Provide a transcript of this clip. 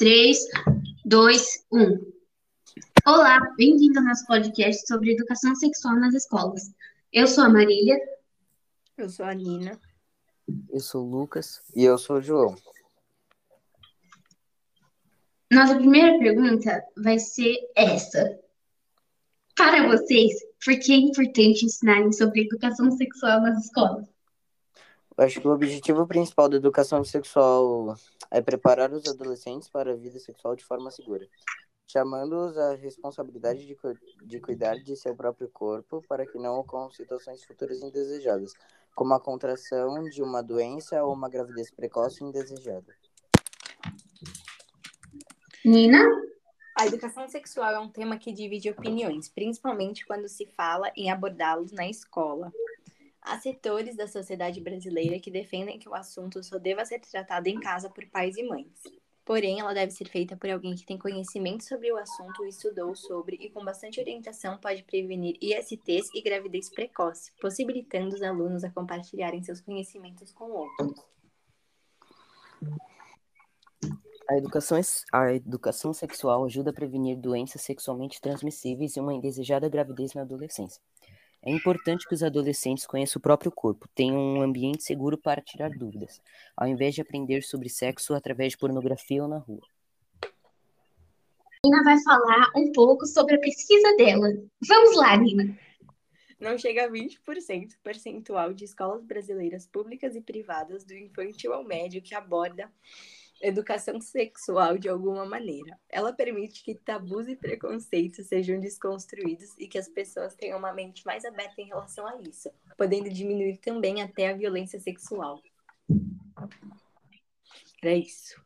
3, 2, 1. Olá, bem-vindo ao nosso podcast sobre educação sexual nas escolas. Eu sou a Marília. Eu sou a Nina. Eu sou o Lucas. E eu sou o João. Nossa primeira pergunta vai ser essa. Para vocês, por que é importante ensinarem sobre educação sexual nas escolas? Eu acho que o objetivo principal da educação sexual é preparar os adolescentes para a vida sexual de forma segura, chamando-os à responsabilidade de, cu de cuidar de seu próprio corpo para que não ocorram situações futuras indesejadas, como a contração de uma doença ou uma gravidez precoce indesejada. Nina? A educação sexual é um tema que divide opiniões, principalmente quando se fala em abordá-los na escola. Há setores da sociedade brasileira que defendem que o assunto só deva ser tratado em casa por pais e mães. Porém, ela deve ser feita por alguém que tem conhecimento sobre o assunto, estudou sobre e com bastante orientação pode prevenir ISTs e gravidez precoce, possibilitando os alunos a compartilharem seus conhecimentos com outros. A educação, a educação sexual ajuda a prevenir doenças sexualmente transmissíveis e uma indesejada gravidez na adolescência. É importante que os adolescentes conheçam o próprio corpo, tenham um ambiente seguro para tirar dúvidas, ao invés de aprender sobre sexo através de pornografia ou na rua. Nina vai falar um pouco sobre a pesquisa dela. Vamos lá, Nina. Não chega a 20% percentual de escolas brasileiras públicas e privadas, do infantil ao médio, que aborda educação sexual de alguma maneira. Ela permite que tabus e preconceitos sejam desconstruídos e que as pessoas tenham uma mente mais aberta em relação a isso, podendo diminuir também até a violência sexual. Era isso.